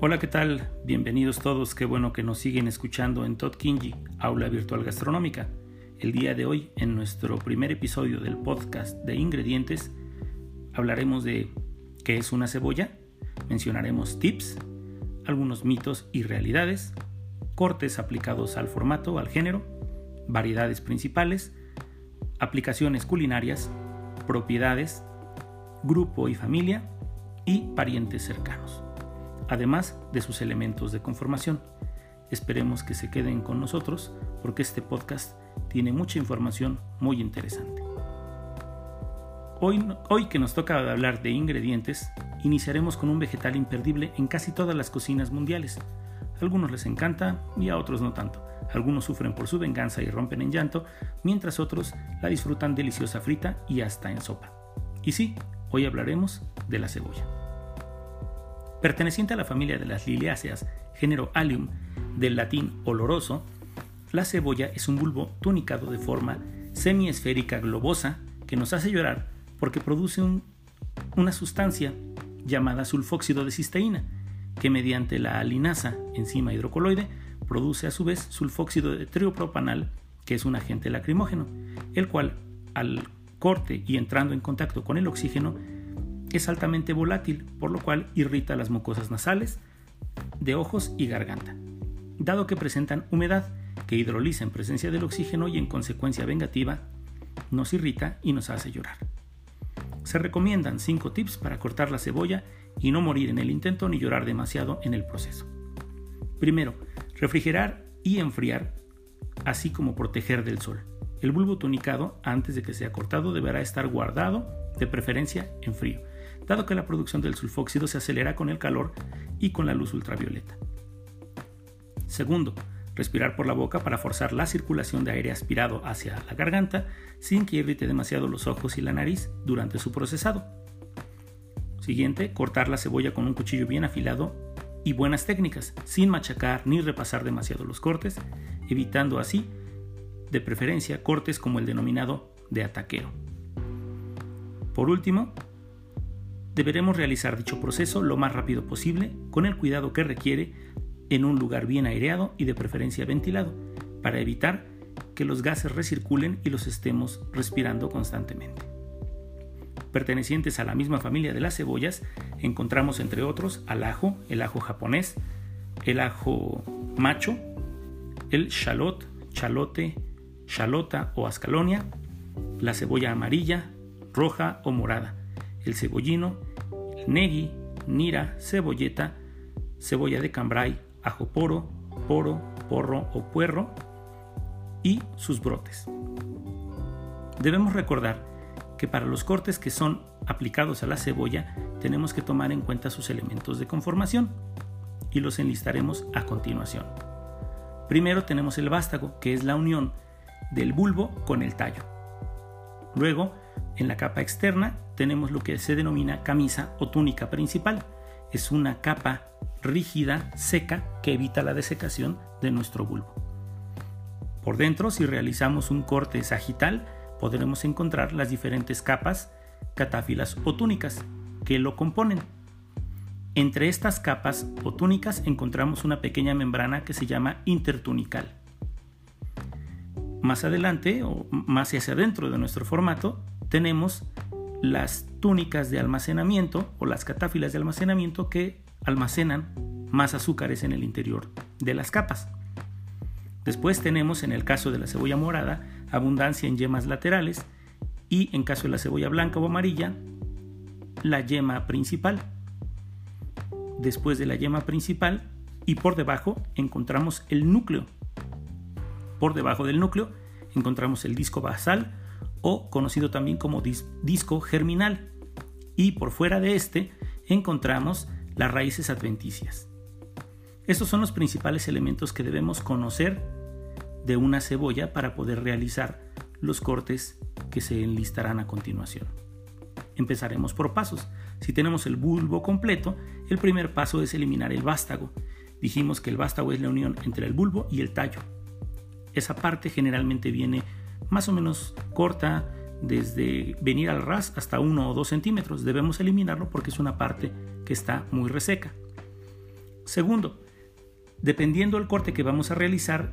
Hola, ¿qué tal? Bienvenidos todos, qué bueno que nos siguen escuchando en Todd Kinji, Aula Virtual Gastronómica. El día de hoy, en nuestro primer episodio del podcast de ingredientes, hablaremos de qué es una cebolla, mencionaremos tips, algunos mitos y realidades, cortes aplicados al formato, al género, variedades principales, aplicaciones culinarias, propiedades, grupo y familia y parientes cercanos además de sus elementos de conformación. Esperemos que se queden con nosotros porque este podcast tiene mucha información muy interesante. Hoy, hoy que nos toca hablar de ingredientes, iniciaremos con un vegetal imperdible en casi todas las cocinas mundiales. A algunos les encanta y a otros no tanto. Algunos sufren por su venganza y rompen en llanto, mientras otros la disfrutan deliciosa frita y hasta en sopa. Y sí, hoy hablaremos de la cebolla. Perteneciente a la familia de las liliáceas, género Allium, del latín oloroso, la cebolla es un bulbo tunicado de forma semiesférica globosa que nos hace llorar porque produce una sustancia llamada sulfóxido de cisteína, que mediante la alinasa, enzima hidrocoloide, produce a su vez sulfóxido de triopropanal, que es un agente lacrimógeno, el cual al corte y entrando en contacto con el oxígeno es altamente volátil, por lo cual irrita las mucosas nasales, de ojos y garganta, dado que presentan humedad que hidroliza en presencia del oxígeno y en consecuencia vengativa nos irrita y nos hace llorar. Se recomiendan 5 tips para cortar la cebolla y no morir en el intento ni llorar demasiado en el proceso. Primero, refrigerar y enfriar, así como proteger del sol. El bulbo tunicado, antes de que sea cortado, deberá estar guardado, de preferencia en frío, dado que la producción del sulfóxido se acelera con el calor y con la luz ultravioleta. Segundo, respirar por la boca para forzar la circulación de aire aspirado hacia la garganta sin que irrite demasiado los ojos y la nariz durante su procesado. Siguiente, cortar la cebolla con un cuchillo bien afilado y buenas técnicas, sin machacar ni repasar demasiado los cortes, evitando así, de preferencia, cortes como el denominado de ataquero. Por último, deberemos realizar dicho proceso lo más rápido posible, con el cuidado que requiere, en un lugar bien aireado y de preferencia ventilado, para evitar que los gases recirculen y los estemos respirando constantemente. Pertenecientes a la misma familia de las cebollas, encontramos entre otros al ajo, el ajo japonés, el ajo macho, el shallot, chalote, chalota o ascalonia, la cebolla amarilla, roja o morada, el cebollino, negi, nira, cebolleta, cebolla de cambray, ajo poro, poro, porro o puerro y sus brotes. Debemos recordar que para los cortes que son aplicados a la cebolla tenemos que tomar en cuenta sus elementos de conformación y los enlistaremos a continuación. Primero tenemos el vástago, que es la unión del bulbo con el tallo. Luego en la capa externa tenemos lo que se denomina camisa o túnica principal. Es una capa rígida, seca, que evita la desecación de nuestro bulbo. Por dentro, si realizamos un corte sagital, podremos encontrar las diferentes capas, catáfilas o túnicas que lo componen. Entre estas capas o túnicas encontramos una pequeña membrana que se llama intertunical. Más adelante o más hacia adentro de nuestro formato tenemos las túnicas de almacenamiento o las catáfilas de almacenamiento que almacenan más azúcares en el interior de las capas. Después tenemos en el caso de la cebolla morada abundancia en yemas laterales y en caso de la cebolla blanca o amarilla la yema principal. Después de la yema principal y por debajo encontramos el núcleo. Por debajo del núcleo encontramos el disco basal o conocido también como disco germinal. Y por fuera de este encontramos las raíces adventicias. Estos son los principales elementos que debemos conocer de una cebolla para poder realizar los cortes que se enlistarán a continuación. Empezaremos por pasos. Si tenemos el bulbo completo, el primer paso es eliminar el vástago. Dijimos que el vástago es la unión entre el bulbo y el tallo. Esa parte generalmente viene más o menos corta, desde venir al ras hasta 1 o 2 centímetros. Debemos eliminarlo porque es una parte que está muy reseca. Segundo, dependiendo del corte que vamos a realizar,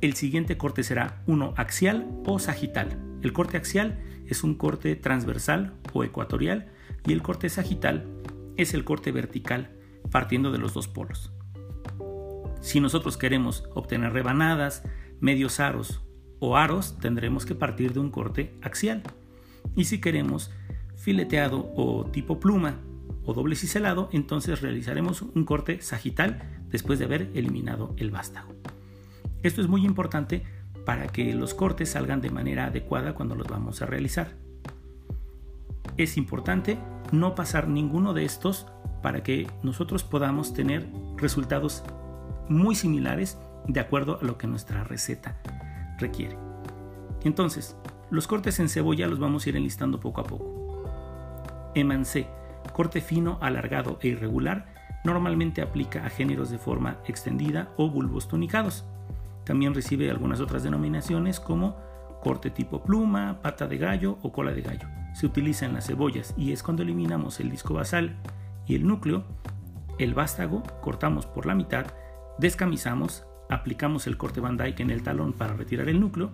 el siguiente corte será uno axial o sagital. El corte axial es un corte transversal o ecuatorial y el corte sagital es el corte vertical partiendo de los dos polos. Si nosotros queremos obtener rebanadas, medios aros o aros, tendremos que partir de un corte axial. Y si queremos fileteado o tipo pluma o doble ciselado, entonces realizaremos un corte sagital después de haber eliminado el vástago. Esto es muy importante para que los cortes salgan de manera adecuada cuando los vamos a realizar. Es importante no pasar ninguno de estos para que nosotros podamos tener resultados muy similares de acuerdo a lo que nuestra receta requiere. Entonces, los cortes en cebolla los vamos a ir enlistando poco a poco. Emancé, corte fino, alargado e irregular, normalmente aplica a géneros de forma extendida o bulbos tonicados. También recibe algunas otras denominaciones como corte tipo pluma, pata de gallo o cola de gallo. Se utiliza en las cebollas y es cuando eliminamos el disco basal y el núcleo, el vástago cortamos por la mitad, descamisamos, aplicamos el corte Van Dyke en el talón para retirar el núcleo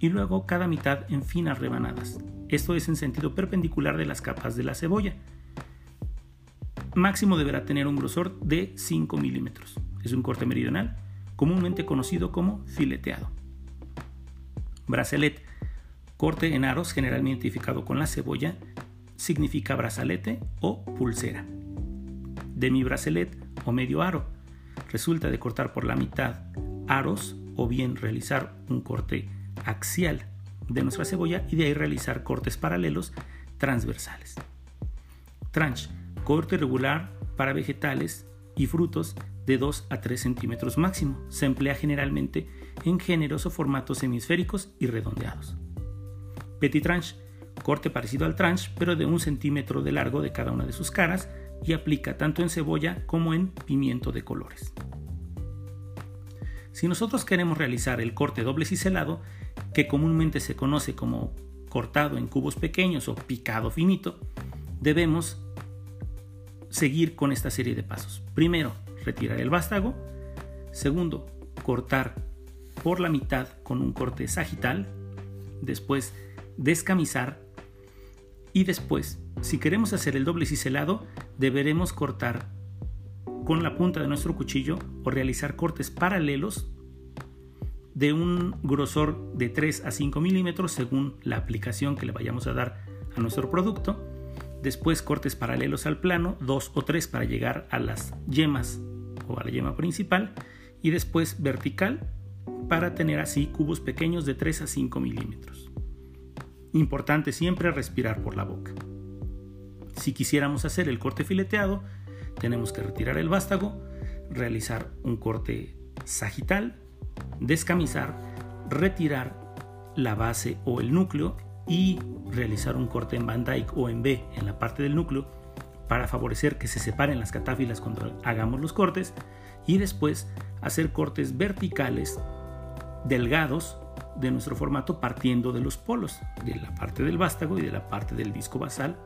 y luego cada mitad en finas rebanadas. Esto es en sentido perpendicular de las capas de la cebolla. Máximo deberá tener un grosor de 5 milímetros. Es un corte meridional, comúnmente conocido como fileteado. Bracelet, corte en aros generalmente identificado con la cebolla, significa brazalete o pulsera. Demi bracelet o medio aro, resulta de cortar por la mitad aros o bien realizar un corte axial de nuestra cebolla y de ahí realizar cortes paralelos transversales. Tranche, corte regular para vegetales y frutos de 2 a 3 centímetros máximo. Se emplea generalmente en géneros o formatos hemisféricos y redondeados. Petit tranche, corte parecido al tranche, pero de un centímetro de largo de cada una de sus caras y aplica tanto en cebolla como en pimiento de colores. Si nosotros queremos realizar el corte doble ciselado, que comúnmente se conoce como cortado en cubos pequeños o picado finito, debemos seguir con esta serie de pasos. Primero, retirar el vástago. Segundo, cortar por la mitad con un corte sagital. Después, descamisar. Y después, si queremos hacer el doble ciselado, deberemos cortar con la punta de nuestro cuchillo o realizar cortes paralelos de un grosor de 3 a 5 milímetros según la aplicación que le vayamos a dar a nuestro producto. Después cortes paralelos al plano, 2 o 3 para llegar a las yemas o a la yema principal. Y después vertical para tener así cubos pequeños de 3 a 5 milímetros. Importante siempre respirar por la boca. Si quisiéramos hacer el corte fileteado, tenemos que retirar el vástago, realizar un corte sagital, descamisar, retirar la base o el núcleo y realizar un corte en Van Dyke o en B en la parte del núcleo para favorecer que se separen las catáfilas cuando hagamos los cortes y después hacer cortes verticales delgados de nuestro formato partiendo de los polos, de la parte del vástago y de la parte del disco basal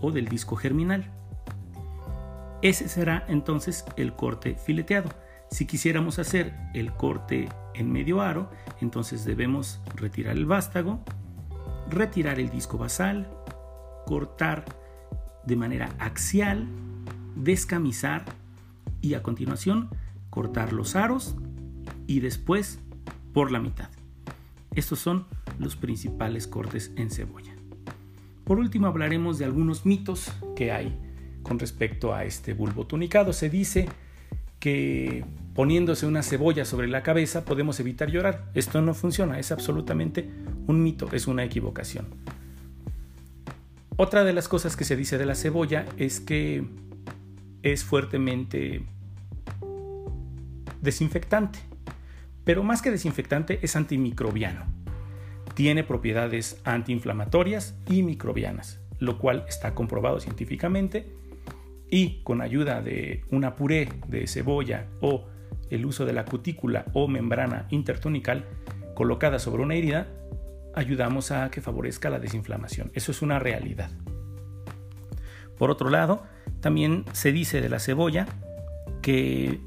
o del disco germinal. Ese será entonces el corte fileteado. Si quisiéramos hacer el corte en medio aro, entonces debemos retirar el vástago, retirar el disco basal, cortar de manera axial, descamisar y a continuación cortar los aros y después por la mitad. Estos son los principales cortes en cebolla. Por último hablaremos de algunos mitos que hay con respecto a este bulbo tunicado. Se dice que poniéndose una cebolla sobre la cabeza podemos evitar llorar. Esto no funciona, es absolutamente un mito, es una equivocación. Otra de las cosas que se dice de la cebolla es que es fuertemente desinfectante, pero más que desinfectante es antimicrobiano. Tiene propiedades antiinflamatorias y microbianas, lo cual está comprobado científicamente y con ayuda de una puré de cebolla o el uso de la cutícula o membrana intertunical colocada sobre una herida, ayudamos a que favorezca la desinflamación. Eso es una realidad. Por otro lado, también se dice de la cebolla que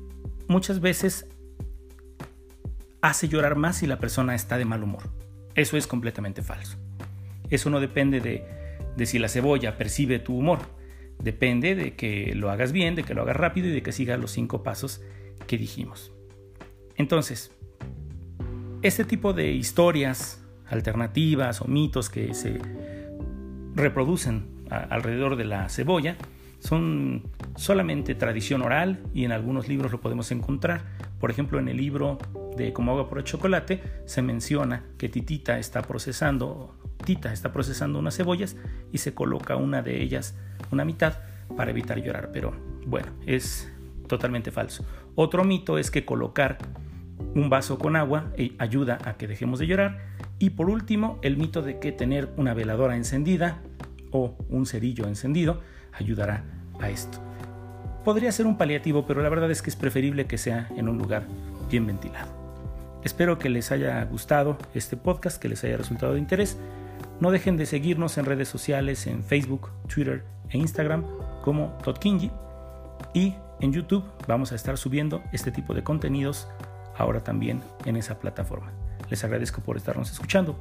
muchas veces hace llorar más si la persona está de mal humor. Eso es completamente falso. Eso no depende de, si la cebolla percibe tu humor. Depende de que lo hagas bien, de que lo hagas rápido y de que sigas los cinco pasos que dijimos. Entonces, este tipo de historias alternativas o mitos que se reproducen alrededor de la cebolla son solamente tradición oral y en algunos libros lo podemos encontrar. Por ejemplo, en el libro de Como agua por el chocolate se menciona que Titita está procesando, Tita está procesando unas cebollas y se coloca una de ellas, una mitad, para evitar llorar. Pero bueno, es totalmente falso. Otro mito es que colocar un vaso con agua eh, ayuda a que dejemos de llorar. Y por último, el mito de que tener una veladora encendida o un cerillo encendido ayudará a esto. Podría ser un paliativo, pero la verdad es que es preferible que sea en un lugar bien ventilado. Espero que les haya gustado este podcast, que les haya resultado de interés. No dejen de seguirnos en redes sociales, en Facebook, Twitter e Instagram como Totkinji. Y en YouTube vamos a estar subiendo este tipo de contenidos ahora también en esa plataforma. Les agradezco por estarnos escuchando.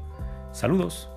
Saludos.